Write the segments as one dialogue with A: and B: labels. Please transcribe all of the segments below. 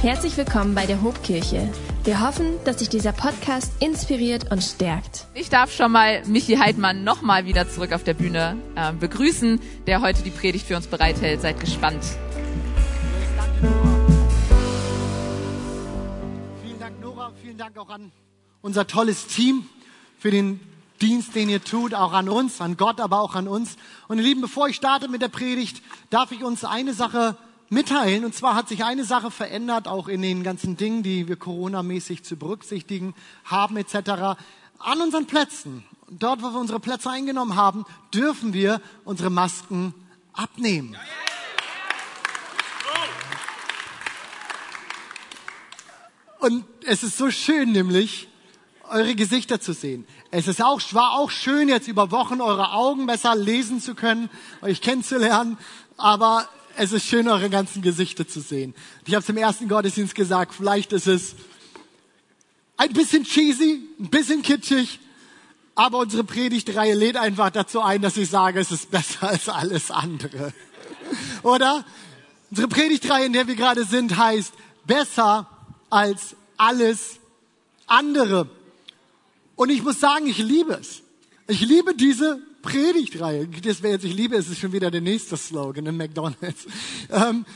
A: Herzlich willkommen bei der Hobkirche. Wir hoffen, dass dich dieser Podcast inspiriert und stärkt.
B: Ich darf schon mal Michi Heidmann nochmal wieder zurück auf der Bühne äh, begrüßen, der heute die Predigt für uns bereithält. Seid gespannt.
C: Vielen Dank, Nora. Vielen Dank auch an unser tolles Team für den Dienst, den ihr tut, auch an uns, an Gott, aber auch an uns. Und ihr Lieben, bevor ich starte mit der Predigt, darf ich uns eine Sache mitteilen. Und zwar hat sich eine Sache verändert, auch in den ganzen Dingen, die wir Corona-mäßig zu berücksichtigen haben, etc. An unseren Plätzen, dort, wo wir unsere Plätze eingenommen haben, dürfen wir unsere Masken abnehmen. Und es ist so schön, nämlich eure Gesichter zu sehen. Es ist auch, war auch schön, jetzt über Wochen eure Augen besser lesen zu können, euch kennenzulernen. Aber es ist schön, eure ganzen Gesichter zu sehen. Ich habe es im ersten Gottesdienst gesagt, vielleicht ist es ein bisschen cheesy, ein bisschen kitschig, aber unsere Predigtreihe lädt einfach dazu ein, dass ich sage, es ist besser als alles andere. Oder? Unsere Predigtreihe, in der wir gerade sind, heißt besser als alles andere. Und ich muss sagen, ich liebe es. Ich liebe diese Predigtreihe. Das wäre jetzt, ich liebe es, ist schon wieder der nächste Slogan in McDonalds. Ähm,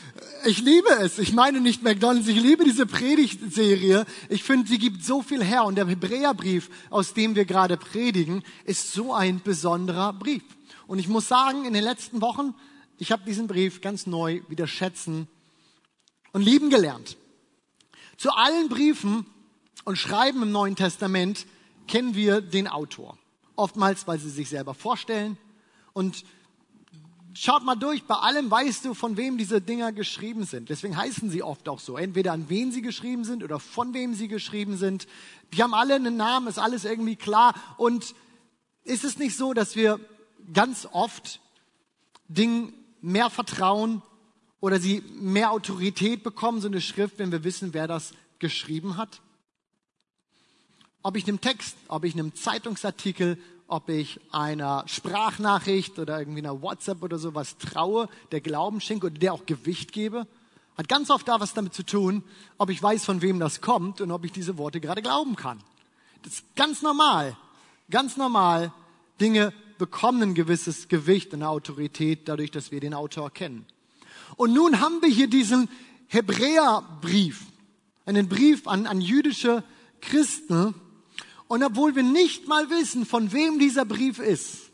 C: ich liebe es. Ich meine nicht McDonalds, ich liebe diese Predigtserie. Ich finde, sie gibt so viel her. Und der Hebräerbrief, aus dem wir gerade predigen, ist so ein besonderer Brief. Und ich muss sagen, in den letzten Wochen, ich habe diesen Brief ganz neu wieder schätzen und lieben gelernt. Zu allen Briefen und Schreiben im Neuen Testament kennen wir den Autor. Oftmals, weil sie sich selber vorstellen. Und schaut mal durch, bei allem weißt du, von wem diese Dinger geschrieben sind. Deswegen heißen sie oft auch so. Entweder an wen sie geschrieben sind oder von wem sie geschrieben sind. Die haben alle einen Namen, ist alles irgendwie klar. Und ist es nicht so, dass wir ganz oft Dingen mehr vertrauen oder sie mehr Autorität bekommen, so eine Schrift, wenn wir wissen, wer das geschrieben hat? Ob ich einem Text, ob ich einem Zeitungsartikel, ob ich einer Sprachnachricht oder irgendwie einer WhatsApp oder sowas traue, der Glauben schenke oder der auch Gewicht gebe, hat ganz oft da was damit zu tun, ob ich weiß, von wem das kommt und ob ich diese Worte gerade glauben kann. Das ist ganz normal, ganz normal. Dinge bekommen ein gewisses Gewicht, eine Autorität, dadurch, dass wir den Autor kennen. Und nun haben wir hier diesen Hebräerbrief, einen Brief an, an jüdische Christen, und obwohl wir nicht mal wissen, von wem dieser Brief ist,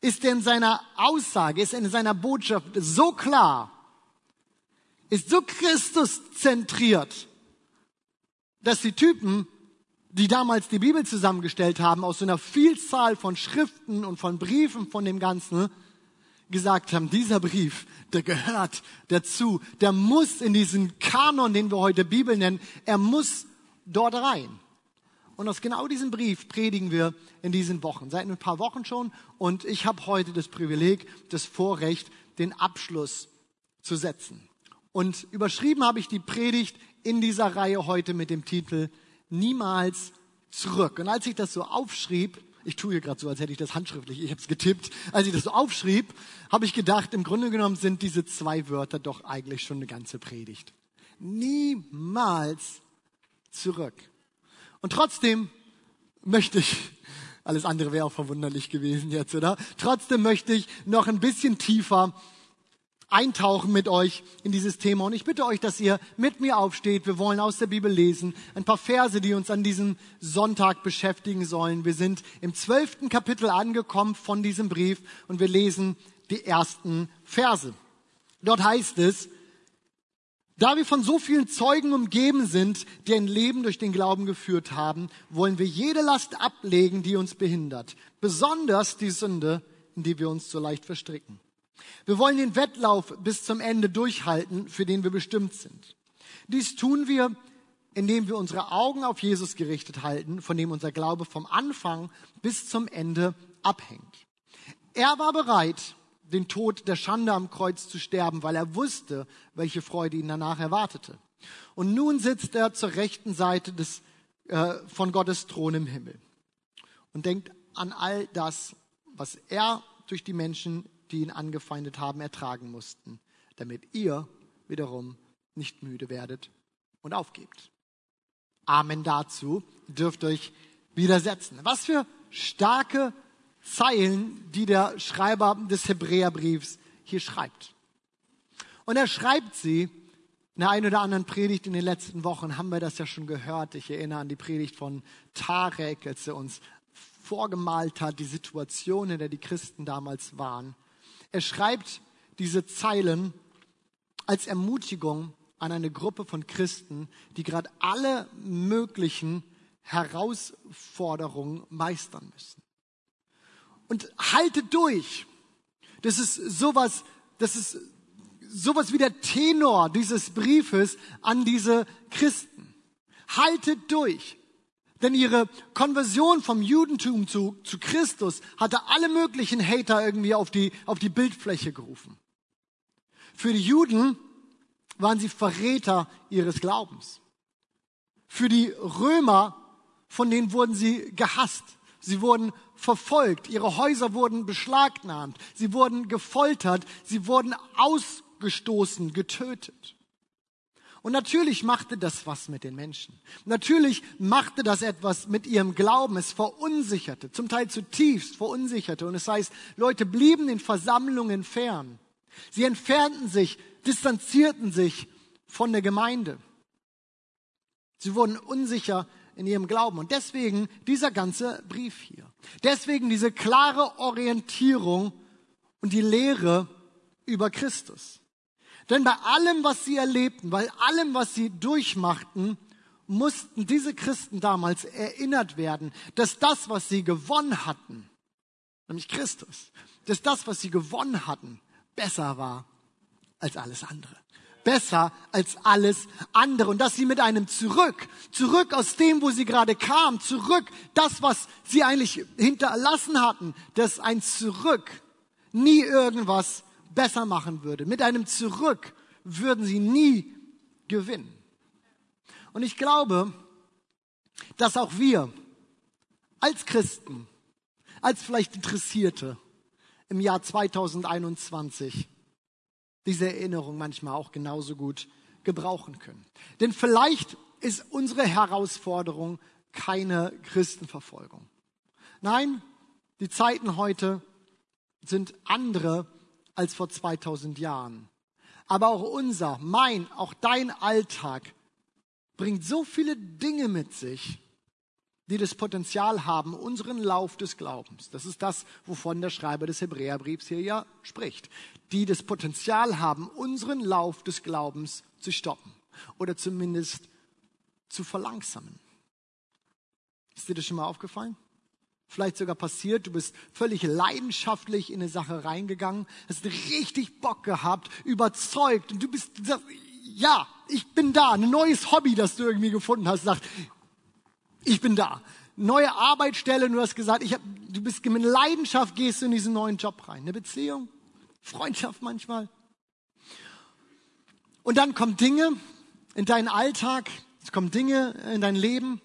C: ist er in seiner Aussage, ist er in seiner Botschaft so klar, ist so Christus zentriert, dass die Typen, die damals die Bibel zusammengestellt haben, aus so einer Vielzahl von Schriften und von Briefen von dem Ganzen, gesagt haben, dieser Brief, der gehört dazu, der muss in diesen Kanon, den wir heute Bibel nennen, er muss dort rein. Und aus genau diesem Brief predigen wir in diesen Wochen, seit ein paar Wochen schon. Und ich habe heute das Privileg, das Vorrecht, den Abschluss zu setzen. Und überschrieben habe ich die Predigt in dieser Reihe heute mit dem Titel Niemals zurück. Und als ich das so aufschrieb, ich tue hier gerade so, als hätte ich das handschriftlich, ich habe es getippt, als ich das so aufschrieb, habe ich gedacht, im Grunde genommen sind diese zwei Wörter doch eigentlich schon eine ganze Predigt. Niemals zurück. Und trotzdem möchte ich, alles andere wäre auch verwunderlich gewesen jetzt, oder? Trotzdem möchte ich noch ein bisschen tiefer eintauchen mit euch in dieses Thema. Und ich bitte euch, dass ihr mit mir aufsteht. Wir wollen aus der Bibel lesen. Ein paar Verse, die uns an diesem Sonntag beschäftigen sollen. Wir sind im zwölften Kapitel angekommen von diesem Brief und wir lesen die ersten Verse. Dort heißt es, da wir von so vielen Zeugen umgeben sind, die ein Leben durch den Glauben geführt haben, wollen wir jede Last ablegen, die uns behindert. Besonders die Sünde, in die wir uns so leicht verstricken. Wir wollen den Wettlauf bis zum Ende durchhalten, für den wir bestimmt sind. Dies tun wir, indem wir unsere Augen auf Jesus gerichtet halten, von dem unser Glaube vom Anfang bis zum Ende abhängt. Er war bereit, den Tod der Schande am Kreuz zu sterben, weil er wusste, welche Freude ihn danach erwartete. Und nun sitzt er zur rechten Seite des, äh, von Gottes Thron im Himmel und denkt an all das, was er durch die Menschen, die ihn angefeindet haben, ertragen mussten, damit ihr wiederum nicht müde werdet und aufgebt. Amen dazu. Dürft euch widersetzen. Was für starke Zeilen, die der Schreiber des Hebräerbriefs hier schreibt. Und er schreibt sie in der einen oder anderen Predigt in den letzten Wochen haben wir das ja schon gehört. Ich erinnere an die Predigt von Tarek, als er uns vorgemalt hat, die Situation, in der die Christen damals waren. Er schreibt diese Zeilen als Ermutigung an eine Gruppe von Christen, die gerade alle möglichen Herausforderungen meistern müssen. Und haltet durch. Das ist sowas, das ist sowas wie der Tenor dieses Briefes an diese Christen. Haltet durch. Denn ihre Konversion vom Judentum zu, zu Christus hatte alle möglichen Hater irgendwie auf die, auf die Bildfläche gerufen. Für die Juden waren sie Verräter ihres Glaubens. Für die Römer, von denen wurden sie gehasst. Sie wurden verfolgt. Ihre Häuser wurden beschlagnahmt. Sie wurden gefoltert. Sie wurden ausgestoßen, getötet. Und natürlich machte das was mit den Menschen. Natürlich machte das etwas mit ihrem Glauben. Es verunsicherte, zum Teil zutiefst verunsicherte. Und es heißt, Leute blieben den Versammlungen fern. Sie entfernten sich, distanzierten sich von der Gemeinde. Sie wurden unsicher in ihrem Glauben. Und deswegen dieser ganze Brief hier. Deswegen diese klare Orientierung und die Lehre über Christus. Denn bei allem, was sie erlebten, bei allem, was sie durchmachten, mussten diese Christen damals erinnert werden, dass das, was sie gewonnen hatten, nämlich Christus, dass das, was sie gewonnen hatten, besser war als alles andere. Besser als alles andere. Und dass sie mit einem zurück, zurück aus dem, wo sie gerade kamen, zurück, das, was sie eigentlich hinterlassen hatten, dass ein Zurück nie irgendwas besser machen würde. Mit einem Zurück würden sie nie gewinnen. Und ich glaube, dass auch wir als Christen, als vielleicht Interessierte im Jahr 2021 diese Erinnerung manchmal auch genauso gut gebrauchen können. Denn vielleicht ist unsere Herausforderung keine Christenverfolgung. Nein, die Zeiten heute sind andere als vor 2000 Jahren. Aber auch unser, mein, auch dein Alltag bringt so viele Dinge mit sich, die das Potenzial haben, unseren Lauf des Glaubens, das ist das, wovon der Schreiber des Hebräerbriefs hier ja spricht, die das Potenzial haben, unseren Lauf des Glaubens zu stoppen oder zumindest zu verlangsamen. Ist dir das schon mal aufgefallen? vielleicht sogar passiert, du bist völlig leidenschaftlich in eine Sache reingegangen, hast richtig Bock gehabt, überzeugt und du bist, ja, ich bin da, ein neues Hobby, das du irgendwie gefunden hast, sagt, ich bin da. Neue Arbeitsstelle, du hast gesagt, ich hab, du bist mit Leidenschaft gehst du in diesen neuen Job rein. Eine Beziehung, Freundschaft manchmal. Und dann kommen Dinge in deinen Alltag, es kommen Dinge in dein Leben,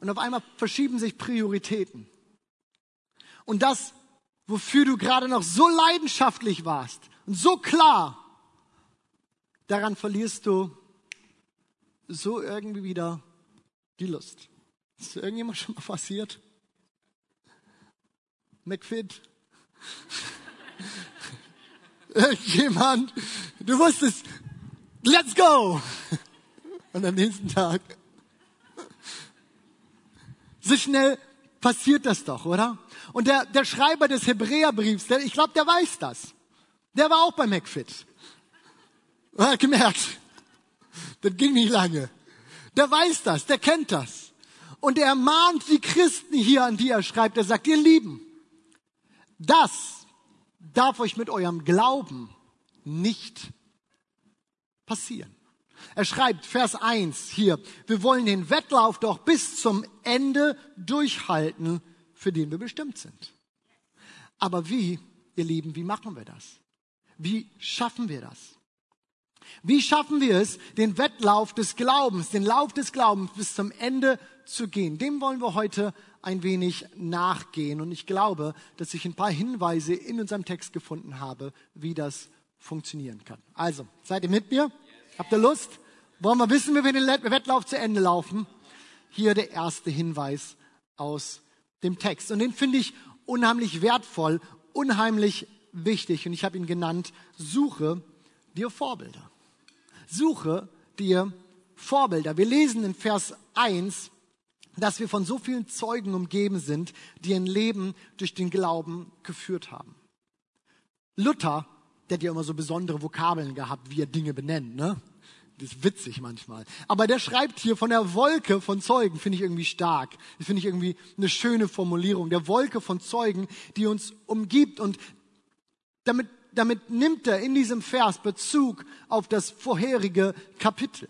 C: und auf einmal verschieben sich Prioritäten. Und das, wofür du gerade noch so leidenschaftlich warst und so klar, daran verlierst du so irgendwie wieder die Lust. Ist irgendjemand schon mal passiert? McFit? Irgendjemand? Du wusstest, let's go! Und am nächsten Tag so schnell passiert das doch, oder? Und der, der Schreiber des Hebräerbriefs, der, ich glaube, der weiß das. Der war auch bei McFit. Er hat gemerkt, das ging nicht lange. Der weiß das, der kennt das. Und er mahnt die Christen hier, an die er schreibt. Er sagt, ihr Lieben, das darf euch mit eurem Glauben nicht passieren. Er schreibt, Vers 1 hier, wir wollen den Wettlauf doch bis zum Ende durchhalten, für den wir bestimmt sind. Aber wie, ihr Lieben, wie machen wir das? Wie schaffen wir das? Wie schaffen wir es, den Wettlauf des Glaubens, den Lauf des Glaubens bis zum Ende zu gehen? Dem wollen wir heute ein wenig nachgehen. Und ich glaube, dass ich ein paar Hinweise in unserem Text gefunden habe, wie das funktionieren kann. Also, seid ihr mit mir? Habt ihr Lust? Wollen wir wissen, wie wir den Wettlauf zu Ende laufen? Hier der erste Hinweis aus dem Text. Und den finde ich unheimlich wertvoll, unheimlich wichtig. Und ich habe ihn genannt, suche dir Vorbilder. Suche dir Vorbilder. Wir lesen in Vers 1, dass wir von so vielen Zeugen umgeben sind, die ein Leben durch den Glauben geführt haben. Luther, der hat ja immer so besondere Vokabeln gehabt, wie er Dinge benennt, ne? Das ist witzig manchmal. Aber der schreibt hier von der Wolke von Zeugen, finde ich irgendwie stark. Das finde ich irgendwie eine schöne Formulierung. Der Wolke von Zeugen, die uns umgibt. Und damit, damit nimmt er in diesem Vers Bezug auf das vorherige Kapitel.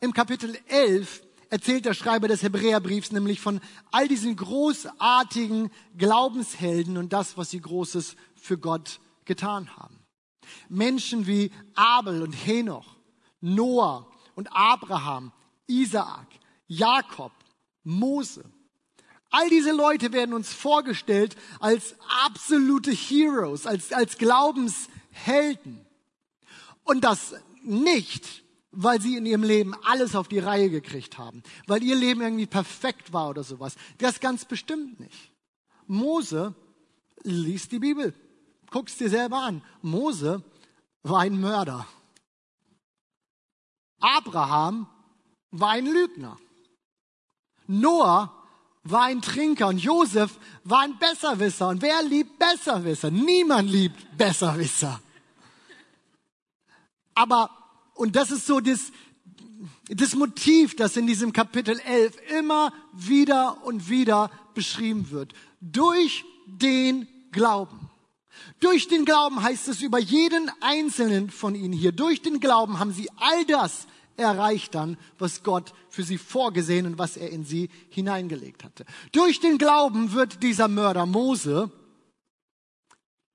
C: Im Kapitel 11 erzählt der Schreiber des Hebräerbriefs nämlich von all diesen großartigen Glaubenshelden und das, was sie Großes für Gott getan haben. Menschen wie Abel und Henoch, Noah und Abraham, Isaak, Jakob, Mose. All diese Leute werden uns vorgestellt als absolute Heroes, als, als Glaubenshelden. Und das nicht, weil sie in ihrem Leben alles auf die Reihe gekriegt haben, weil ihr Leben irgendwie perfekt war oder sowas. Das ganz bestimmt nicht. Mose liest die Bibel. Guck's dir selber an. Mose war ein Mörder. Abraham war ein Lügner. Noah war ein Trinker und Josef war ein Besserwisser. Und wer liebt Besserwisser? Niemand liebt Besserwisser. Aber, und das ist so das, das Motiv, das in diesem Kapitel 11 immer wieder und wieder beschrieben wird. Durch den Glauben. Durch den Glauben heißt es über jeden einzelnen von ihnen hier. Durch den Glauben haben sie all das erreicht dann, was Gott für sie vorgesehen und was er in sie hineingelegt hatte. Durch den Glauben wird dieser Mörder Mose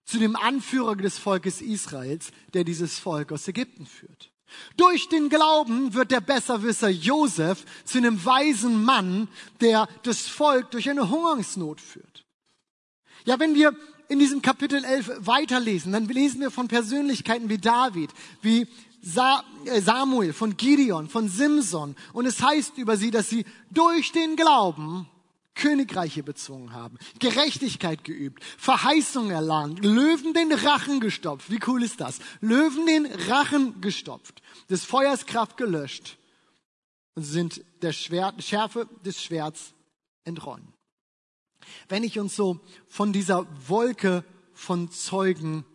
C: zu dem Anführer des Volkes Israels, der dieses Volk aus Ägypten führt. Durch den Glauben wird der Besserwisser Josef zu einem weisen Mann, der das Volk durch eine Hungersnot führt. Ja, wenn wir in diesem Kapitel 11 weiterlesen, dann lesen wir von Persönlichkeiten wie David, wie Samuel, von Gideon, von Simson. Und es heißt über sie, dass sie durch den Glauben Königreiche bezwungen haben, Gerechtigkeit geübt, Verheißung erlangt, Löwen den Rachen gestopft. Wie cool ist das? Löwen den Rachen gestopft, des Feuers Kraft gelöscht und sind der Schwert, Schärfe des Schwerts entronnen. Wenn ich uns so von dieser Wolke von Zeugen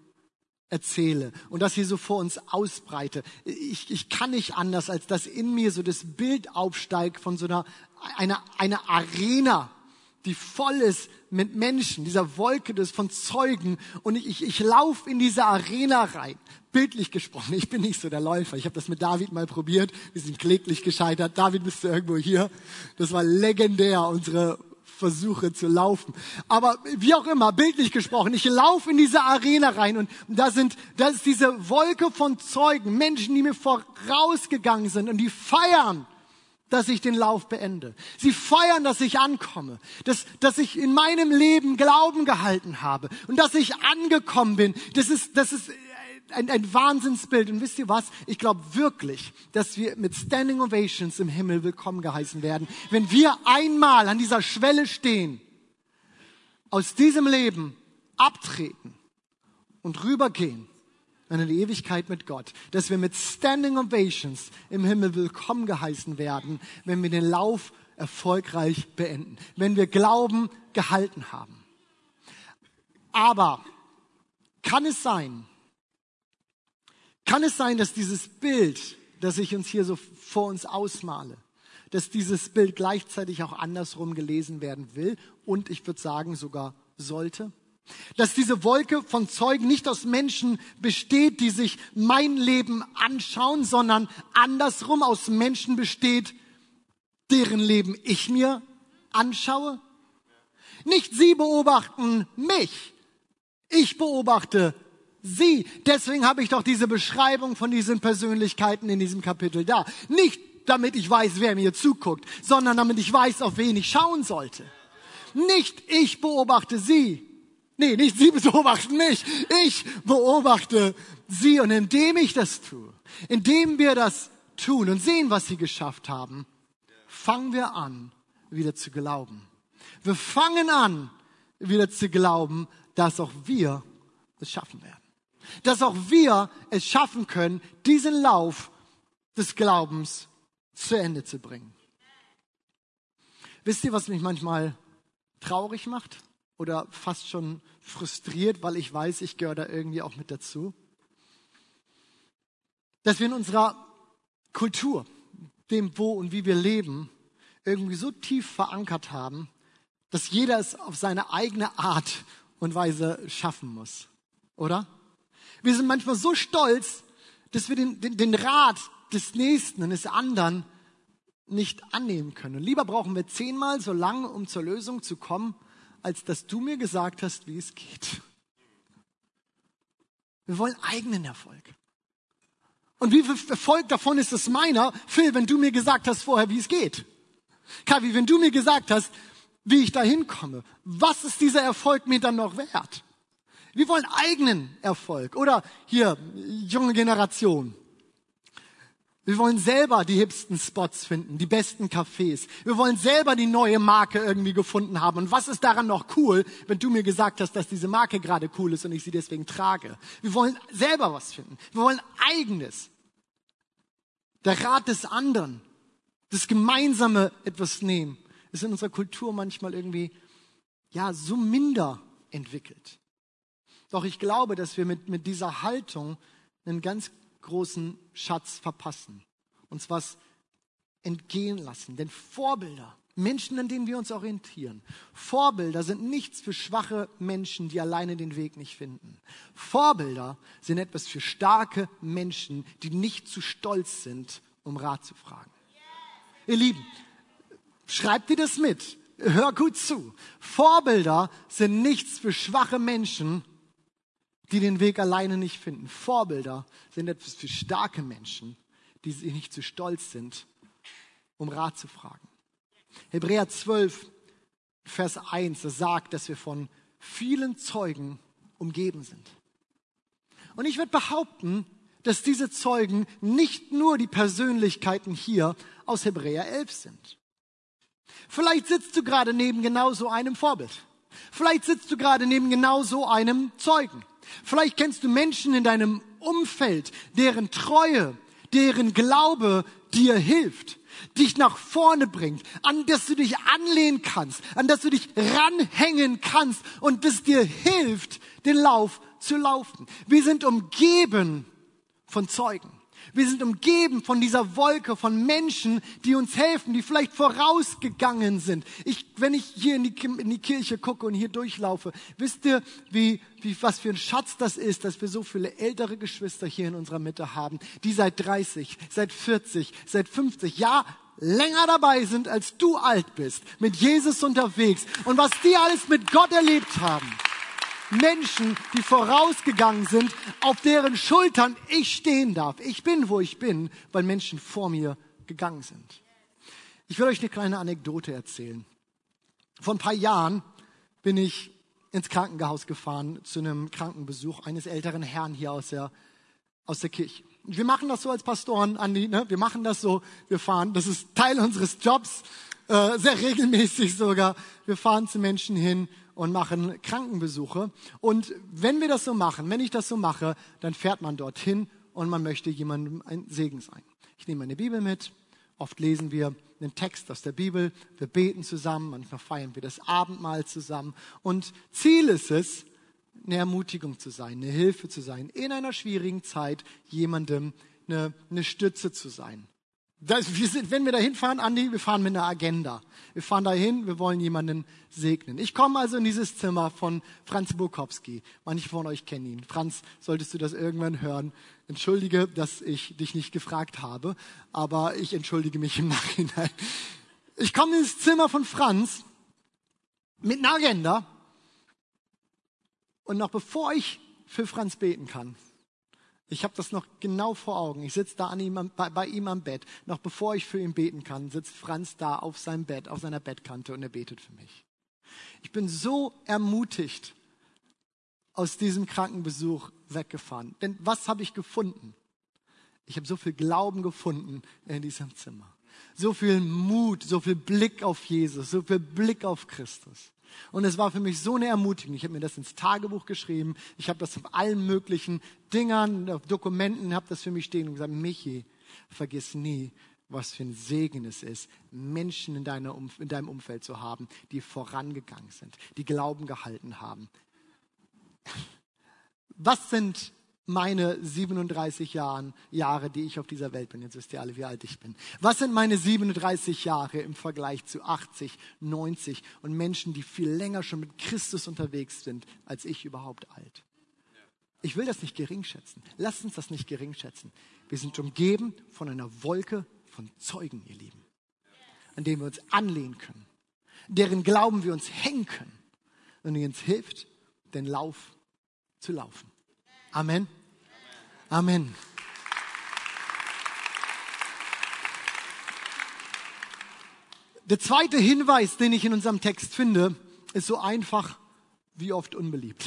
C: erzähle und das hier so vor uns ausbreite, ich, ich kann nicht anders, als dass in mir so das Bild aufsteigt von so einer, einer, einer Arena, die voll ist mit Menschen, dieser Wolke des von Zeugen und ich, ich, ich laufe in diese Arena rein. Bildlich gesprochen, ich bin nicht so der Läufer. Ich habe das mit David mal probiert, wir sind kläglich gescheitert. David, bist du irgendwo hier? Das war legendär, unsere versuche zu laufen. Aber wie auch immer, bildlich gesprochen, ich laufe in diese Arena rein und da sind, da ist diese Wolke von Zeugen, Menschen, die mir vorausgegangen sind und die feiern, dass ich den Lauf beende. Sie feiern, dass ich ankomme, dass, dass ich in meinem Leben Glauben gehalten habe und dass ich angekommen bin. Das ist, das ist ein, ein Wahnsinnsbild. Und wisst ihr was? Ich glaube wirklich, dass wir mit Standing Ovations im Himmel willkommen geheißen werden, wenn wir einmal an dieser Schwelle stehen, aus diesem Leben abtreten und rübergehen in die Ewigkeit mit Gott, dass wir mit Standing Ovations im Himmel willkommen geheißen werden, wenn wir den Lauf erfolgreich beenden, wenn wir Glauben gehalten haben. Aber kann es sein, kann es sein, dass dieses Bild, das ich uns hier so vor uns ausmale, dass dieses Bild gleichzeitig auch andersrum gelesen werden will und ich würde sagen sogar sollte? Dass diese Wolke von Zeugen nicht aus Menschen besteht, die sich mein Leben anschauen, sondern andersrum aus Menschen besteht, deren Leben ich mir anschaue? Nicht sie beobachten mich, ich beobachte sie. Deswegen habe ich doch diese Beschreibung von diesen Persönlichkeiten in diesem Kapitel da. Nicht damit ich weiß, wer mir zuguckt, sondern damit ich weiß, auf wen ich schauen sollte. Nicht ich beobachte sie, Nee, nicht sie beobachten mich. Ich beobachte sie. Und indem ich das tue, indem wir das tun und sehen, was sie geschafft haben, fangen wir an, wieder zu glauben. Wir fangen an, wieder zu glauben, dass auch wir es schaffen werden. Dass auch wir es schaffen können, diesen Lauf des Glaubens zu Ende zu bringen. Wisst ihr, was mich manchmal traurig macht oder fast schon frustriert, weil ich weiß, ich gehöre da irgendwie auch mit dazu? Dass wir in unserer Kultur, dem wo und wie wir leben, irgendwie so tief verankert haben, dass jeder es auf seine eigene Art und Weise schaffen muss. Oder? Wir sind manchmal so stolz, dass wir den, den, den Rat des Nächsten und des anderen nicht annehmen können. Und lieber brauchen wir zehnmal so lange, um zur Lösung zu kommen, als dass du mir gesagt hast, wie es geht. Wir wollen eigenen Erfolg. Und wie viel Erfolg davon ist es meiner, Phil, wenn du mir gesagt hast vorher, wie es geht? Kavi, wenn du mir gesagt hast, wie ich da hinkomme, was ist dieser Erfolg mir dann noch wert? Wir wollen eigenen Erfolg. Oder hier, junge Generation. Wir wollen selber die hipsten Spots finden, die besten Cafés. Wir wollen selber die neue Marke irgendwie gefunden haben. Und was ist daran noch cool, wenn du mir gesagt hast, dass diese Marke gerade cool ist und ich sie deswegen trage? Wir wollen selber was finden. Wir wollen eigenes. Der Rat des anderen, das gemeinsame etwas nehmen, ist in unserer Kultur manchmal irgendwie, ja, so minder entwickelt. Doch ich glaube, dass wir mit, mit dieser Haltung einen ganz großen Schatz verpassen. Uns was entgehen lassen. Denn Vorbilder, Menschen, an denen wir uns orientieren, Vorbilder sind nichts für schwache Menschen, die alleine den Weg nicht finden. Vorbilder sind etwas für starke Menschen, die nicht zu stolz sind, um Rat zu fragen. Ihr Lieben, schreibt ihr das mit. Hör gut zu. Vorbilder sind nichts für schwache Menschen, die den Weg alleine nicht finden. Vorbilder sind etwas für starke Menschen, die sich nicht zu stolz sind, um Rat zu fragen. Hebräer 12, Vers 1, das sagt, dass wir von vielen Zeugen umgeben sind. Und ich würde behaupten, dass diese Zeugen nicht nur die Persönlichkeiten hier aus Hebräer 11 sind. Vielleicht sitzt du gerade neben genau so einem Vorbild. Vielleicht sitzt du gerade neben genau so einem Zeugen. Vielleicht kennst du Menschen in deinem Umfeld, deren Treue, deren Glaube dir hilft, dich nach vorne bringt, an das du dich anlehnen kannst, an das du dich ranhängen kannst und das dir hilft, den Lauf zu laufen. Wir sind umgeben von Zeugen. Wir sind umgeben von dieser Wolke von Menschen, die uns helfen, die vielleicht vorausgegangen sind. Ich, wenn ich hier in die, in die Kirche gucke und hier durchlaufe, wisst ihr, wie, wie, was für ein Schatz das ist, dass wir so viele ältere Geschwister hier in unserer Mitte haben, die seit 30, seit 40, seit 50, ja, länger dabei sind, als du alt bist, mit Jesus unterwegs und was die alles mit Gott erlebt haben. Menschen, die vorausgegangen sind, auf deren Schultern ich stehen darf. Ich bin, wo ich bin, weil Menschen vor mir gegangen sind. Ich will euch eine kleine Anekdote erzählen. Vor ein paar Jahren bin ich ins Krankenhaus gefahren zu einem Krankenbesuch eines älteren Herrn hier aus der, aus der Kirche. Wir machen das so als Pastoren, Andi, ne? wir machen das so, wir fahren, das ist Teil unseres Jobs, äh, sehr regelmäßig sogar. Wir fahren zu Menschen hin und machen Krankenbesuche. Und wenn wir das so machen, wenn ich das so mache, dann fährt man dorthin und man möchte jemandem ein Segen sein. Ich nehme meine Bibel mit. Oft lesen wir einen Text aus der Bibel. Wir beten zusammen. Manchmal feiern wir das Abendmahl zusammen. Und Ziel ist es, eine Ermutigung zu sein, eine Hilfe zu sein, in einer schwierigen Zeit jemandem eine, eine Stütze zu sein. Das, wir sind, wenn wir da hinfahren, Andi, wir fahren mit einer Agenda. Wir fahren dahin, wir wollen jemanden segnen. Ich komme also in dieses Zimmer von Franz Bukowski. Manche von euch kennen ihn. Franz, solltest du das irgendwann hören, entschuldige, dass ich dich nicht gefragt habe, aber ich entschuldige mich im Nachhinein. Ich komme ins Zimmer von Franz mit einer Agenda und noch bevor ich für Franz beten kann, ich habe das noch genau vor Augen. Ich sitze da an ihm, bei, bei, ihm am Bett. Noch bevor ich für ihn beten kann, sitzt Franz da auf seinem Bett, auf seiner Bettkante und er betet für mich. Ich bin so ermutigt aus diesem Krankenbesuch weggefahren. Denn was habe ich gefunden? Ich habe so viel Glauben gefunden in diesem Zimmer. So viel Mut, so viel Blick auf Jesus, so viel Blick auf Christus. Und es war für mich so eine Ermutigung. Ich habe mir das ins Tagebuch geschrieben. Ich habe das auf allen möglichen Dingern, auf Dokumenten, habe das für mich stehen und gesagt, Michi, vergiss nie, was für ein Segen es ist, Menschen in, deiner, in deinem Umfeld zu haben, die vorangegangen sind, die Glauben gehalten haben. Was sind meine 37 Jahren, Jahre, die ich auf dieser Welt bin. Jetzt wisst ihr alle, wie alt ich bin. Was sind meine 37 Jahre im Vergleich zu 80, 90 und Menschen, die viel länger schon mit Christus unterwegs sind, als ich überhaupt alt? Ich will das nicht gering schätzen. Lasst uns das nicht gering schätzen. Wir sind umgeben von einer Wolke von Zeugen, ihr Lieben, an denen wir uns anlehnen können, deren Glauben wir uns hängen können und die uns hilft, den Lauf zu laufen. Amen. Amen. Der zweite Hinweis, den ich in unserem Text finde, ist so einfach wie oft unbeliebt.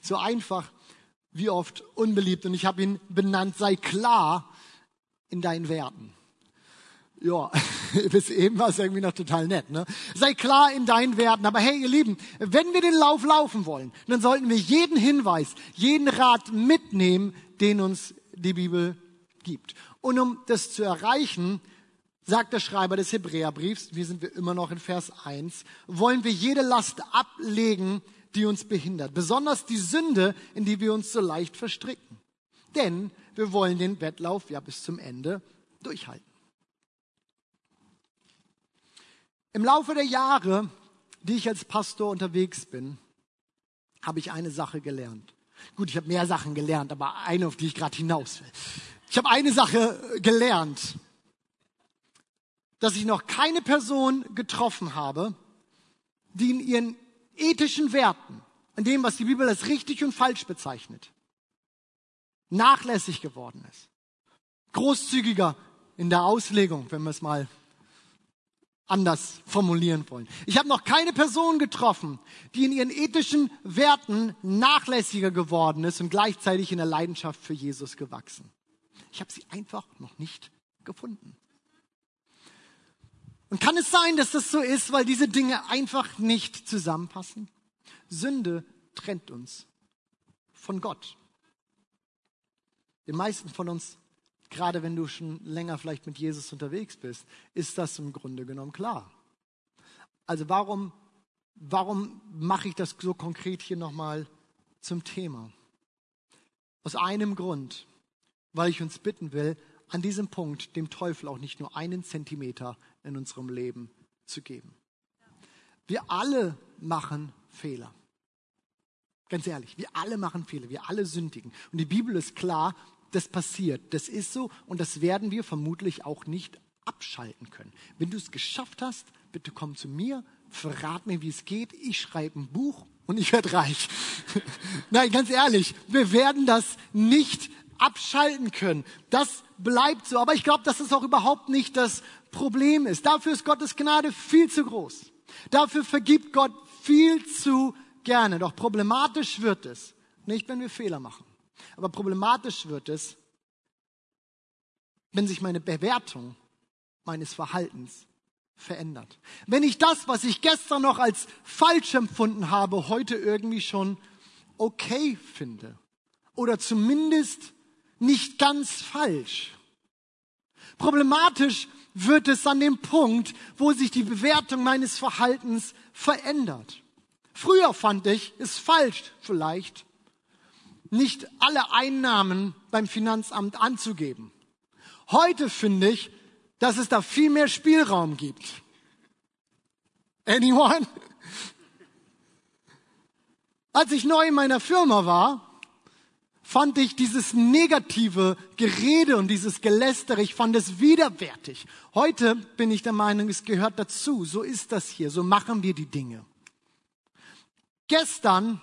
C: So einfach wie oft unbeliebt. Und ich habe ihn benannt, sei klar in deinen Werten. Ja, bis eben war es irgendwie noch total nett. Ne? Sei klar in deinen Werten. Aber hey, ihr Lieben, wenn wir den Lauf laufen wollen, dann sollten wir jeden Hinweis, jeden Rat mitnehmen, den uns die Bibel gibt. Und um das zu erreichen, sagt der Schreiber des Hebräerbriefs, hier sind wir immer noch in Vers 1, wollen wir jede Last ablegen, die uns behindert. Besonders die Sünde, in die wir uns so leicht verstricken. Denn wir wollen den Wettlauf ja bis zum Ende durchhalten. Im Laufe der Jahre, die ich als Pastor unterwegs bin, habe ich eine Sache gelernt. Gut, ich habe mehr Sachen gelernt, aber eine, auf die ich gerade hinaus will. Ich habe eine Sache gelernt, dass ich noch keine Person getroffen habe, die in ihren ethischen Werten, in dem, was die Bibel als richtig und falsch bezeichnet, nachlässig geworden ist. Großzügiger in der Auslegung, wenn wir es mal anders formulieren wollen. Ich habe noch keine Person getroffen, die in ihren ethischen Werten nachlässiger geworden ist und gleichzeitig in der Leidenschaft für Jesus gewachsen. Ich habe sie einfach noch nicht gefunden. Und kann es sein, dass das so ist, weil diese Dinge einfach nicht zusammenpassen? Sünde trennt uns von Gott. Den meisten von uns gerade wenn du schon länger vielleicht mit Jesus unterwegs bist, ist das im Grunde genommen klar. Also warum, warum mache ich das so konkret hier nochmal zum Thema? Aus einem Grund, weil ich uns bitten will, an diesem Punkt dem Teufel auch nicht nur einen Zentimeter in unserem Leben zu geben. Wir alle machen Fehler. Ganz ehrlich, wir alle machen Fehler, wir alle sündigen. Und die Bibel ist klar, das passiert, das ist so und das werden wir vermutlich auch nicht abschalten können. Wenn du es geschafft hast, bitte komm zu mir, verrat mir, wie es geht, ich schreibe ein Buch und ich werde reich. Nein, ganz ehrlich, wir werden das nicht abschalten können. Das bleibt so. Aber ich glaube, dass es auch überhaupt nicht das Problem ist. Dafür ist Gottes Gnade viel zu groß. Dafür vergibt Gott viel zu gerne. Doch problematisch wird es, nicht wenn wir Fehler machen. Aber problematisch wird es, wenn sich meine Bewertung meines Verhaltens verändert. Wenn ich das, was ich gestern noch als falsch empfunden habe, heute irgendwie schon okay finde. Oder zumindest nicht ganz falsch. Problematisch wird es an dem Punkt, wo sich die Bewertung meines Verhaltens verändert. Früher fand ich es falsch vielleicht, nicht alle Einnahmen beim Finanzamt anzugeben. Heute finde ich, dass es da viel mehr Spielraum gibt. Anyone? Als ich neu in meiner Firma war, fand ich dieses negative Gerede und dieses Gelästere, ich fand es widerwärtig. Heute bin ich der Meinung, es gehört dazu. So ist das hier. So machen wir die Dinge. Gestern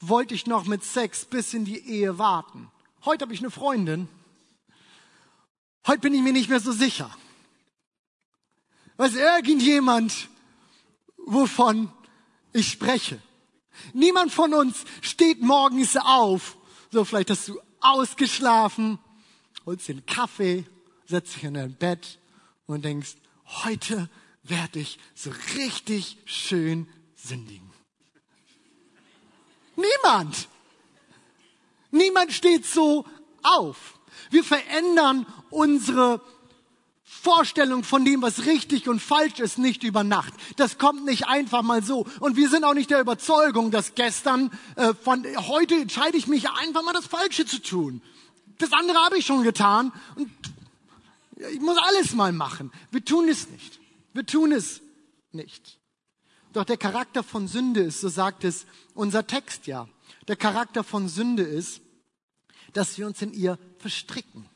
C: wollte ich noch mit Sex bis in die Ehe warten. Heute habe ich eine Freundin. Heute bin ich mir nicht mehr so sicher. Weiß irgendjemand, wovon ich spreche? Niemand von uns steht morgens auf. So, vielleicht hast du ausgeschlafen, holst den Kaffee, setzt dich in dein Bett und denkst, heute werde ich so richtig schön sündigen. Niemand. Niemand steht so auf. Wir verändern unsere Vorstellung von dem, was richtig und falsch ist, nicht über Nacht. Das kommt nicht einfach mal so. Und wir sind auch nicht der Überzeugung, dass gestern, äh, von heute entscheide ich mich einfach mal das Falsche zu tun. Das andere habe ich schon getan und ich muss alles mal machen. Wir tun es nicht. Wir tun es nicht. Doch der Charakter von Sünde ist, so sagt es unser Text ja, der Charakter von Sünde ist, dass wir uns in ihr verstricken.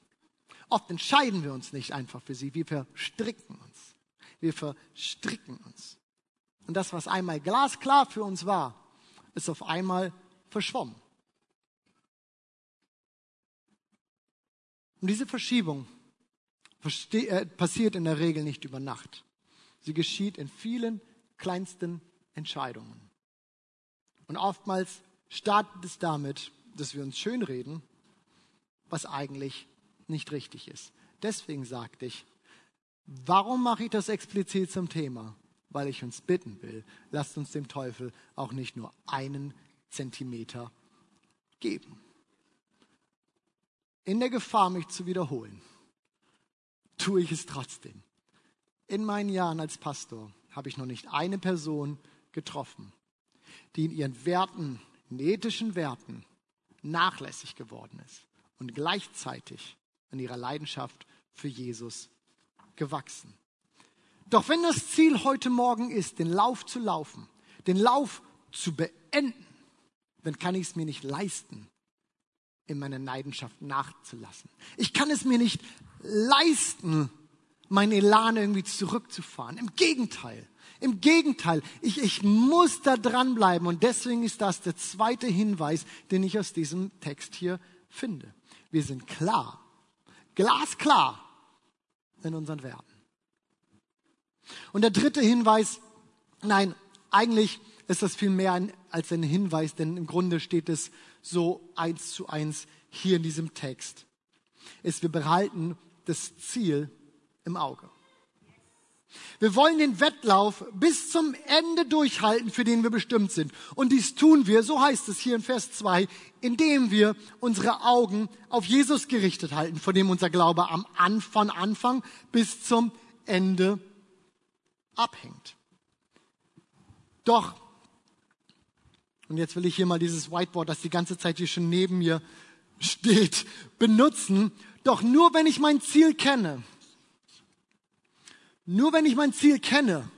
C: Oft entscheiden wir uns nicht einfach für sie, wir verstricken uns. Wir verstricken uns. Und das, was einmal glasklar für uns war, ist auf einmal verschwommen. Und diese Verschiebung äh, passiert in der Regel nicht über Nacht. Sie geschieht in vielen kleinsten Entscheidungen. Und oftmals startet es damit, dass wir uns schönreden, was eigentlich nicht richtig ist. Deswegen sagte ich, warum mache ich das explizit zum Thema? Weil ich uns bitten will, lasst uns dem Teufel auch nicht nur einen Zentimeter geben. In der Gefahr, mich zu wiederholen, tue ich es trotzdem. In meinen Jahren als Pastor habe ich noch nicht eine Person getroffen, die in ihren Werten, in ethischen Werten, nachlässig geworden ist und gleichzeitig an ihrer Leidenschaft für Jesus gewachsen. Doch wenn das Ziel heute Morgen ist, den Lauf zu laufen, den Lauf zu beenden, dann kann ich es mir nicht leisten, in meiner Leidenschaft nachzulassen. Ich kann es mir nicht leisten, mein Elan irgendwie zurückzufahren. Im Gegenteil. Im Gegenteil. Ich, ich muss da dranbleiben. Und deswegen ist das der zweite Hinweis, den ich aus diesem Text hier finde. Wir sind klar glasklar in unseren Werten. Und der dritte Hinweis, nein, eigentlich ist das viel mehr ein, als ein Hinweis, denn im Grunde steht es so eins zu eins hier in diesem Text. Ist, wir behalten das Ziel im Auge. Wir wollen den Wettlauf bis zum Ende durchhalten, für den wir bestimmt sind. Und dies tun wir, so heißt es hier in Vers 2, indem wir unsere Augen auf Jesus gerichtet halten, von dem unser Glaube am An von Anfang bis zum Ende abhängt. Doch, und jetzt will ich hier mal dieses Whiteboard, das die ganze Zeit hier schon neben mir steht, benutzen. Doch nur wenn ich mein Ziel kenne, nur wenn ich mein Ziel kenne,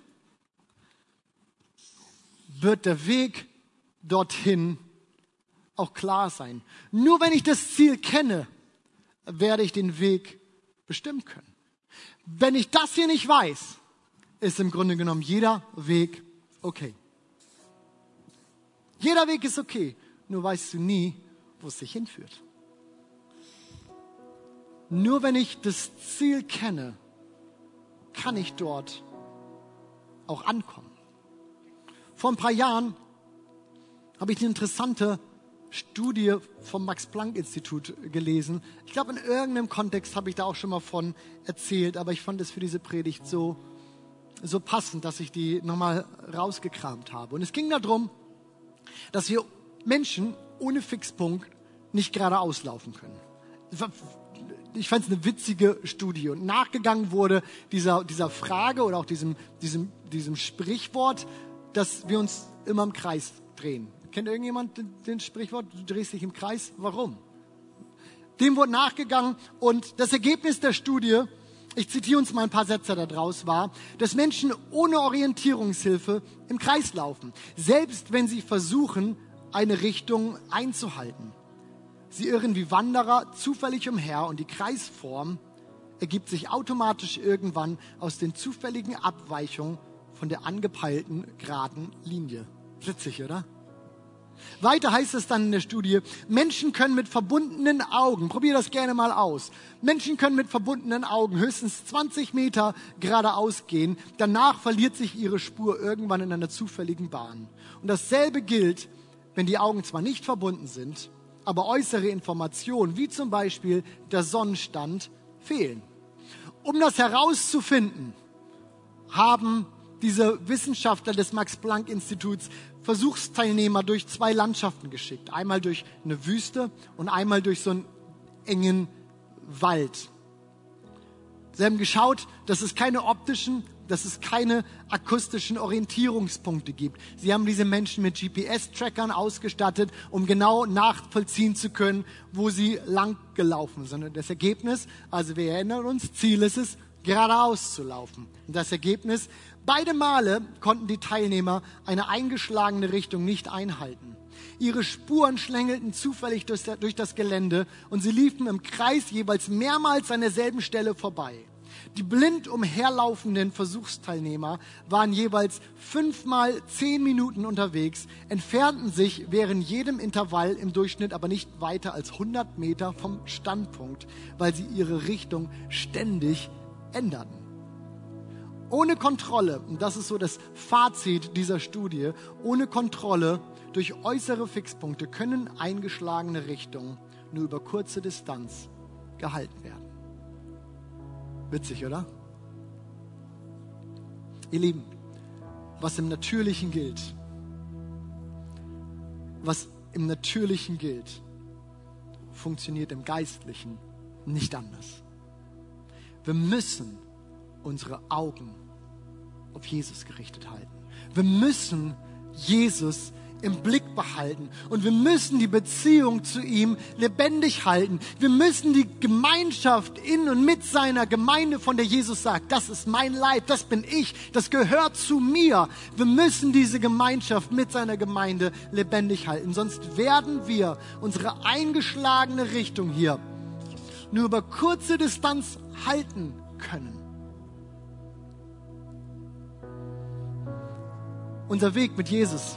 C: wird der Weg dorthin auch klar sein. Nur wenn ich das Ziel kenne, werde ich den Weg bestimmen können. Wenn ich das hier nicht weiß, ist im Grunde genommen jeder Weg okay. Jeder Weg ist okay, nur weißt du nie, wo es dich hinführt. Nur wenn ich das Ziel kenne, kann ich dort auch ankommen. Vor ein paar Jahren habe ich eine interessante Studie vom Max-Planck-Institut gelesen. Ich glaube, in irgendeinem Kontext habe ich da auch schon mal von erzählt, aber ich fand es für diese Predigt so, so passend, dass ich die nochmal rausgekramt habe. Und es ging darum, dass wir Menschen ohne Fixpunkt nicht geradeaus laufen können ich fand es eine witzige Studie und nachgegangen wurde dieser, dieser Frage oder auch diesem, diesem, diesem Sprichwort, dass wir uns immer im Kreis drehen. Kennt irgendjemand den, den Sprichwort, du drehst dich im Kreis? Warum? Dem wurde nachgegangen und das Ergebnis der Studie, ich zitiere uns mal ein paar Sätze daraus, war, dass Menschen ohne Orientierungshilfe im Kreis laufen, selbst wenn sie versuchen, eine Richtung einzuhalten. Sie irren wie Wanderer zufällig umher und die Kreisform ergibt sich automatisch irgendwann aus den zufälligen Abweichungen von der angepeilten geraden Linie. Witzig, oder? Weiter heißt es dann in der Studie, Menschen können mit verbundenen Augen, probier das gerne mal aus, Menschen können mit verbundenen Augen höchstens 20 Meter geradeaus gehen, danach verliert sich ihre Spur irgendwann in einer zufälligen Bahn. Und dasselbe gilt, wenn die Augen zwar nicht verbunden sind, aber äußere Informationen, wie zum Beispiel der Sonnenstand, fehlen. Um das herauszufinden, haben diese Wissenschaftler des Max-Planck-Instituts Versuchsteilnehmer durch zwei Landschaften geschickt. Einmal durch eine Wüste und einmal durch so einen engen Wald. Sie haben geschaut, dass es keine optischen, dass es keine akustischen Orientierungspunkte gibt. Sie haben diese Menschen mit GPS-Trackern ausgestattet, um genau nachvollziehen zu können, wo sie lang gelaufen sind. Und das Ergebnis, also wir erinnern uns, Ziel ist es, geradeaus zu laufen. Und das Ergebnis, beide Male konnten die Teilnehmer eine eingeschlagene Richtung nicht einhalten. Ihre Spuren schlängelten zufällig durch das Gelände und sie liefen im Kreis jeweils mehrmals an derselben Stelle vorbei. Die blind umherlaufenden Versuchsteilnehmer waren jeweils fünfmal zehn Minuten unterwegs, entfernten sich während jedem Intervall im Durchschnitt aber nicht weiter als 100 Meter vom Standpunkt, weil sie ihre Richtung ständig änderten. Ohne Kontrolle, und das ist so das Fazit dieser Studie, ohne Kontrolle durch äußere Fixpunkte können eingeschlagene Richtungen nur über kurze Distanz gehalten werden. Witzig, oder? Ihr Lieben, was im Natürlichen gilt, was im Natürlichen gilt, funktioniert im Geistlichen nicht anders. Wir müssen unsere Augen auf Jesus gerichtet halten. Wir müssen Jesus im Blick behalten und wir müssen die Beziehung zu ihm lebendig halten. Wir müssen die Gemeinschaft in und mit seiner Gemeinde, von der Jesus sagt, das ist mein Leib, das bin ich, das gehört zu mir. Wir müssen diese Gemeinschaft mit seiner Gemeinde lebendig halten, sonst werden wir unsere eingeschlagene Richtung hier nur über kurze Distanz halten können. Unser Weg mit Jesus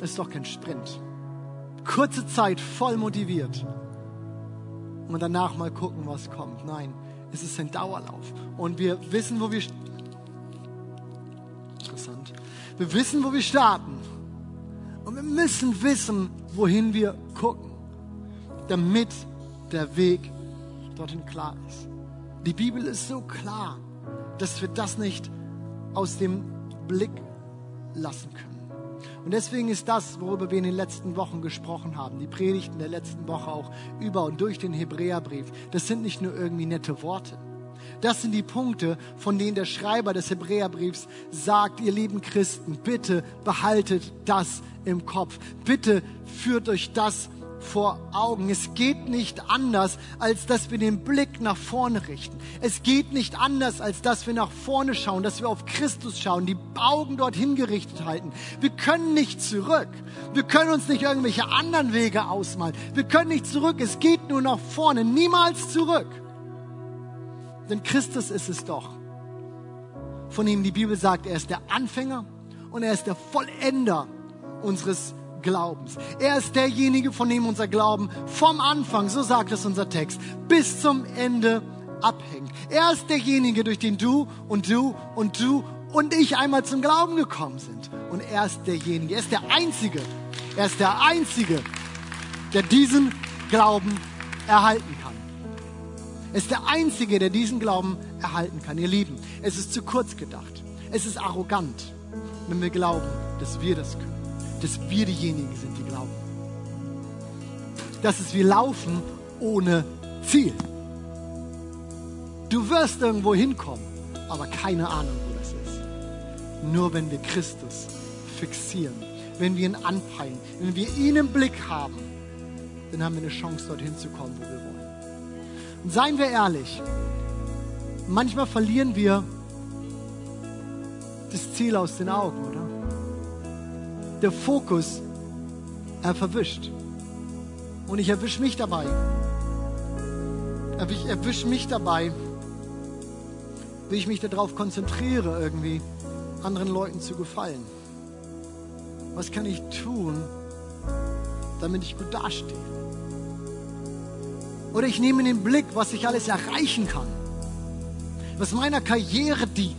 C: ist doch kein Sprint. Kurze Zeit voll motiviert und danach mal gucken, was kommt. Nein, es ist ein Dauerlauf. Und wir wissen, wo wir. Interessant. Wir wissen, wo wir starten. Und wir müssen wissen, wohin wir gucken, damit der Weg dorthin klar ist. Die Bibel ist so klar, dass wir das nicht aus dem Blick lassen können. Und deswegen ist das, worüber wir in den letzten Wochen gesprochen haben, die Predigten der letzten Woche auch über und durch den Hebräerbrief, das sind nicht nur irgendwie nette Worte. Das sind die Punkte, von denen der Schreiber des Hebräerbriefs sagt, ihr lieben Christen, bitte behaltet das im Kopf. Bitte führt euch das vor Augen. Es geht nicht anders, als dass wir den Blick nach vorne richten. Es geht nicht anders, als dass wir nach vorne schauen, dass wir auf Christus schauen, die Augen dorthin gerichtet halten. Wir können nicht zurück. Wir können uns nicht irgendwelche anderen Wege ausmalen. Wir können nicht zurück. Es geht nur nach vorne, niemals zurück. Denn Christus ist es doch, von dem die Bibel sagt, er ist der Anfänger und er ist der Vollender unseres Glaubens. Er ist derjenige, von dem unser Glauben vom Anfang, so sagt es unser Text, bis zum Ende abhängt. Er ist derjenige, durch den du und du und du und ich einmal zum Glauben gekommen sind. Und er ist derjenige, er ist der Einzige, er ist der Einzige, der diesen Glauben erhalten kann. Er ist der Einzige, der diesen Glauben erhalten kann. Ihr Lieben, es ist zu kurz gedacht. Es ist arrogant, wenn wir glauben, dass wir das können dass wir diejenigen sind, die glauben. Dass es wir laufen ohne Ziel. Du wirst irgendwo hinkommen, aber keine Ahnung, wo das ist. Nur wenn wir Christus fixieren, wenn wir ihn anpeilen, wenn wir ihn im Blick haben, dann haben wir eine Chance, dorthin zu kommen, wo wir wollen. Und seien wir ehrlich, manchmal verlieren wir das Ziel aus den Augen, oder? Der Fokus er verwischt. Und ich erwische mich dabei. Ich erwische mich dabei, wie ich mich darauf konzentriere, irgendwie anderen Leuten zu gefallen. Was kann ich tun, damit ich gut dastehe. Oder ich nehme in den Blick, was ich alles erreichen kann, was meiner Karriere dient.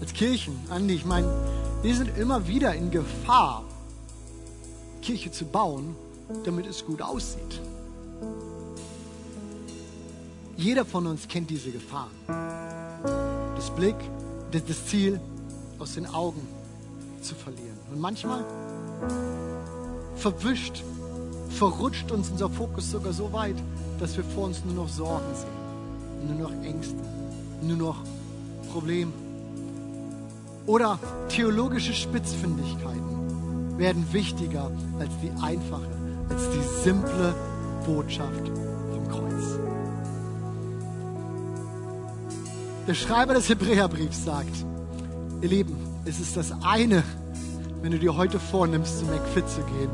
C: Als Kirchen, Andi, ich meine, wir sind immer wieder in Gefahr, Kirche zu bauen, damit es gut aussieht. Jeder von uns kennt diese Gefahr. Das Blick, das Ziel aus den Augen zu verlieren. Und manchmal verwischt, verrutscht uns unser Fokus sogar so weit, dass wir vor uns nur noch Sorgen sehen, nur noch Ängste, nur noch Probleme. Oder theologische Spitzfindigkeiten werden wichtiger als die einfache, als die simple Botschaft vom Kreuz. Der Schreiber des Hebräerbriefs sagt, ihr Lieben, es ist das eine, wenn du dir heute vornimmst, zum McFit zu gehen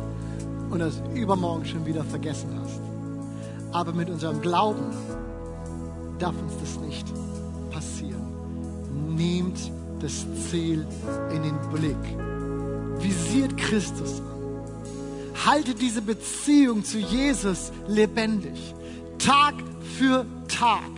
C: und das übermorgen schon wieder vergessen hast. Aber mit unserem Glauben darf uns das nicht passieren. Nehmt das Ziel in den Blick. Visiert Christus an. Haltet diese Beziehung zu Jesus lebendig. Tag für Tag.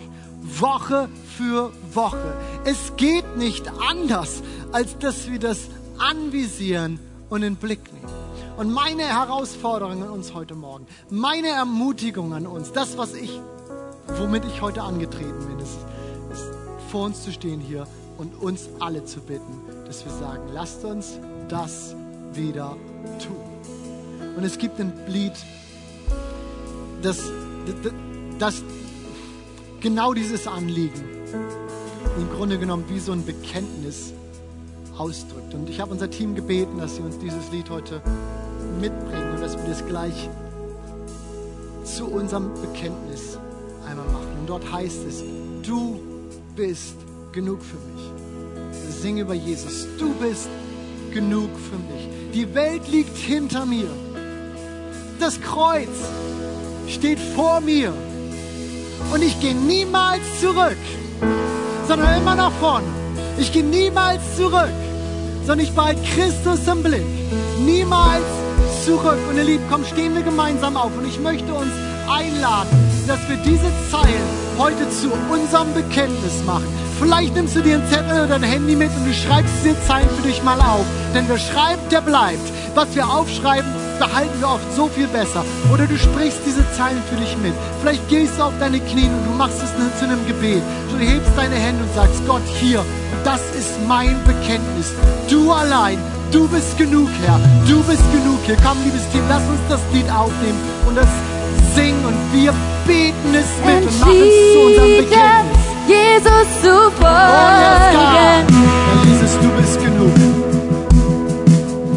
C: Woche für Woche. Es geht nicht anders, als dass wir das anvisieren und in den Blick nehmen. Und meine Herausforderung an uns heute Morgen, meine Ermutigung an uns, das, was ich, womit ich heute angetreten bin, ist, ist vor uns zu stehen hier und uns alle zu bitten, dass wir sagen, lasst uns das wieder tun. Und es gibt ein Lied, das, das, das genau dieses Anliegen im Grunde genommen wie so ein Bekenntnis ausdrückt. Und ich habe unser Team gebeten, dass sie uns dieses Lied heute mitbringen und dass wir das gleich zu unserem Bekenntnis einmal machen. Und dort heißt es, du bist genug für mich. Sing über Jesus, du bist genug für mich. Die Welt liegt hinter mir. Das Kreuz steht vor mir. Und ich gehe niemals zurück, sondern immer nach vorne. Ich gehe niemals zurück, sondern ich behalte Christus im Blick. Niemals zurück. Und ihr Lieben, komm, stehen wir gemeinsam auf. Und ich möchte uns einladen, dass wir diese Zeilen heute zu unserem Bekenntnis machen. Vielleicht nimmst du dir einen Zettel oder ein Handy mit und du schreibst diese Zeilen für dich mal auf. Denn wer schreibt, der bleibt. Was wir aufschreiben, behalten wir oft so viel besser. Oder du sprichst diese Zeilen für dich mit. Vielleicht gehst du auf deine Knie und du machst es zu einem Gebet. Du hebst deine Hände und sagst, Gott, hier, das ist mein Bekenntnis. Du allein, du bist genug, Herr. Du bist genug. Hier, komm, liebes Team, lass uns das Lied aufnehmen und das singen und wir beten es mit und machen es zu unserem Bekenntnis.
D: Jesus zu
C: Oh,
D: folgen.
C: Herr Jesus, du bist genug.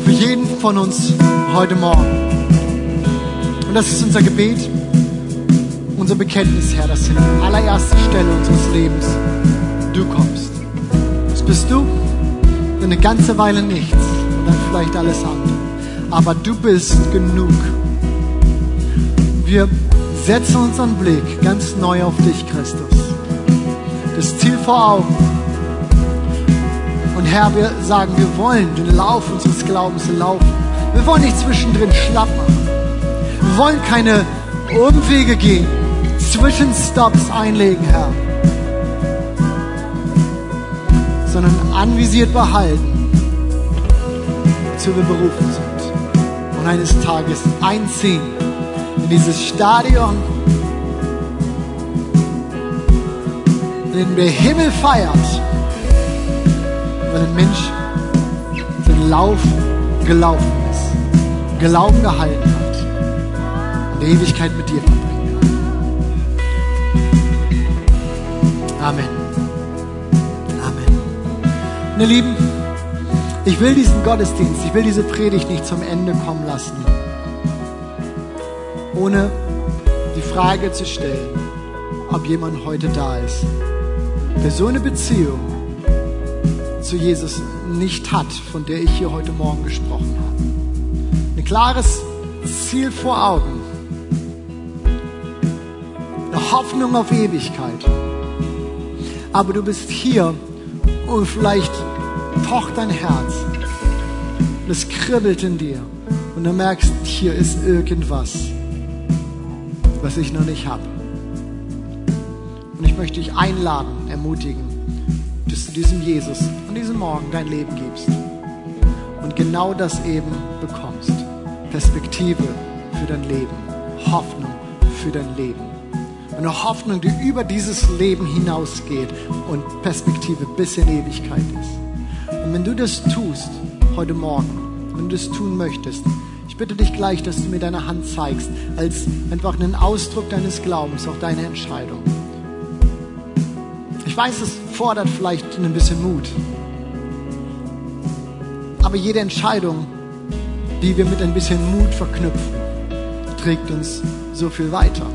C: Für jeden von uns heute Morgen. Und das ist unser Gebet, unser Bekenntnis, Herr, dass an allererster Stelle unseres Lebens du kommst. Das bist du, eine ganze Weile nichts und dann vielleicht alles andere. Aber du bist genug. Wir setzen unseren Blick ganz neu auf dich, Christus. Das Ziel vor Augen. Und Herr, wir sagen, wir wollen den Lauf unseres Glaubens laufen. Wir wollen nicht zwischendrin schlapp machen. Wir wollen keine Umwege gehen, Zwischenstops einlegen, Herr. Sondern anvisiert behalten, wozu wir berufen sind. Und eines Tages einziehen in dieses Stadion, dem der Himmel feiert, weil ein Mensch seinen Lauf gelaufen ist, Glauben gehalten hat und die Ewigkeit mit dir verbringen wird. Amen. Amen. Meine Lieben, ich will diesen Gottesdienst, ich will diese Predigt nicht zum Ende kommen lassen, ohne die Frage zu stellen, ob jemand heute da ist, der so eine Beziehung zu Jesus nicht hat, von der ich hier heute Morgen gesprochen habe. Ein klares Ziel vor Augen. Eine Hoffnung auf Ewigkeit. Aber du bist hier und vielleicht pocht dein Herz. Und es kribbelt in dir. und du merkst, hier ist irgendwas, was ich noch nicht habe. Und ich möchte dich einladen, ermutigen, dass du diesem Jesus an diesem Morgen dein Leben gibst und genau das eben bekommst. Perspektive für dein Leben, Hoffnung für dein Leben. Eine Hoffnung, die über dieses Leben hinausgeht und Perspektive bis in Ewigkeit ist. Und wenn du das tust, heute Morgen, wenn du das tun möchtest, ich bitte dich gleich, dass du mir deine Hand zeigst, als einfach einen Ausdruck deines Glaubens, auch deine Entscheidung. Ich weiß, es fordert vielleicht ein bisschen Mut. Aber jede Entscheidung, die wir mit ein bisschen Mut verknüpfen, trägt uns so viel weiter.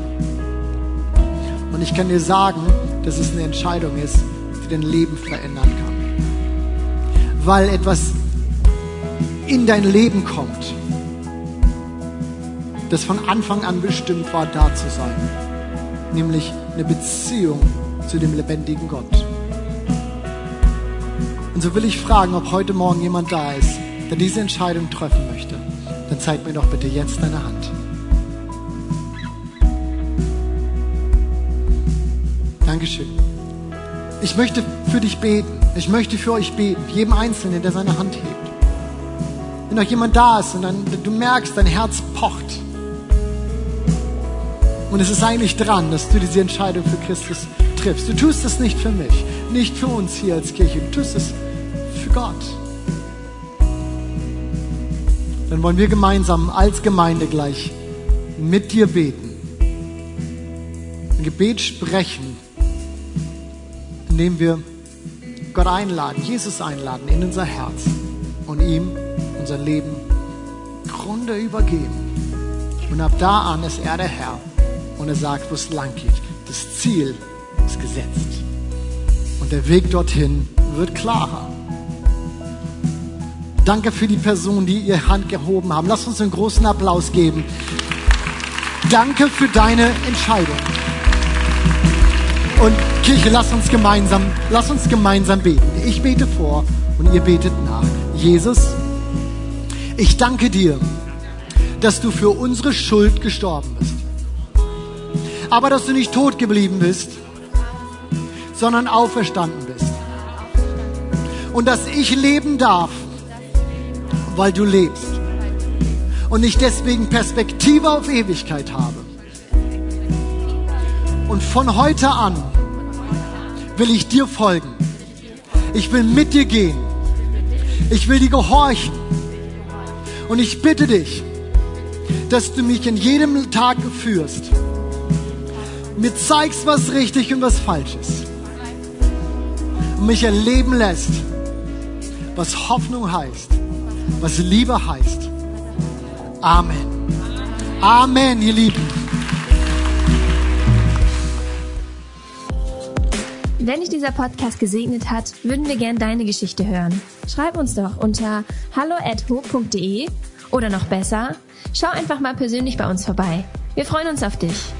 C: Und ich kann dir sagen, dass es eine Entscheidung ist, die dein Leben verändern kann. Weil etwas in dein Leben kommt, das von Anfang an bestimmt war, da zu sein. Nämlich eine Beziehung zu dem lebendigen Gott. Und so will ich fragen, ob heute Morgen jemand da ist, der diese Entscheidung treffen möchte. Dann zeig mir doch bitte jetzt deine Hand. Dankeschön. Ich möchte für dich beten. Ich möchte für euch beten. Jedem Einzelnen, der seine Hand hebt. Wenn noch jemand da ist und dann, du merkst, dein Herz pocht. Und es ist eigentlich dran, dass du diese Entscheidung für Christus triffst. Du tust es nicht für mich, nicht für uns hier als Kirche. Du tust es für Gott. Dann wollen wir gemeinsam als Gemeinde gleich mit dir beten. Ein Gebet sprechen indem wir Gott einladen, Jesus einladen in unser Herz und ihm unser Leben Grunde übergeben. Und ab da an ist er der Herr und er sagt, wo es lang geht. Das Ziel ist gesetzt. Und der Weg dorthin wird klarer. Danke für die Personen, die ihre Hand gehoben haben. Lass uns einen großen Applaus geben. Danke für deine Entscheidung. Und Kirche, lass uns gemeinsam, lass uns gemeinsam beten. Ich bete vor und ihr betet nach. Jesus, ich danke dir, dass du für unsere Schuld gestorben bist. Aber dass du nicht tot geblieben bist, sondern auferstanden bist. Und dass ich leben darf, weil du lebst. Und ich deswegen Perspektive auf Ewigkeit habe. Und von heute an will ich dir folgen. Ich will mit dir gehen. Ich will dir gehorchen. Und ich bitte dich, dass du mich in jedem Tag führst. Mir zeigst, was richtig und was falsch ist. Und mich erleben lässt, was Hoffnung heißt, was Liebe heißt. Amen. Amen, ihr Lieben.
A: Wenn dich dieser Podcast gesegnet hat, würden wir gern deine Geschichte hören. Schreib uns doch unter hallo@ho.de oder noch besser, schau einfach mal persönlich bei uns vorbei. Wir freuen uns auf dich.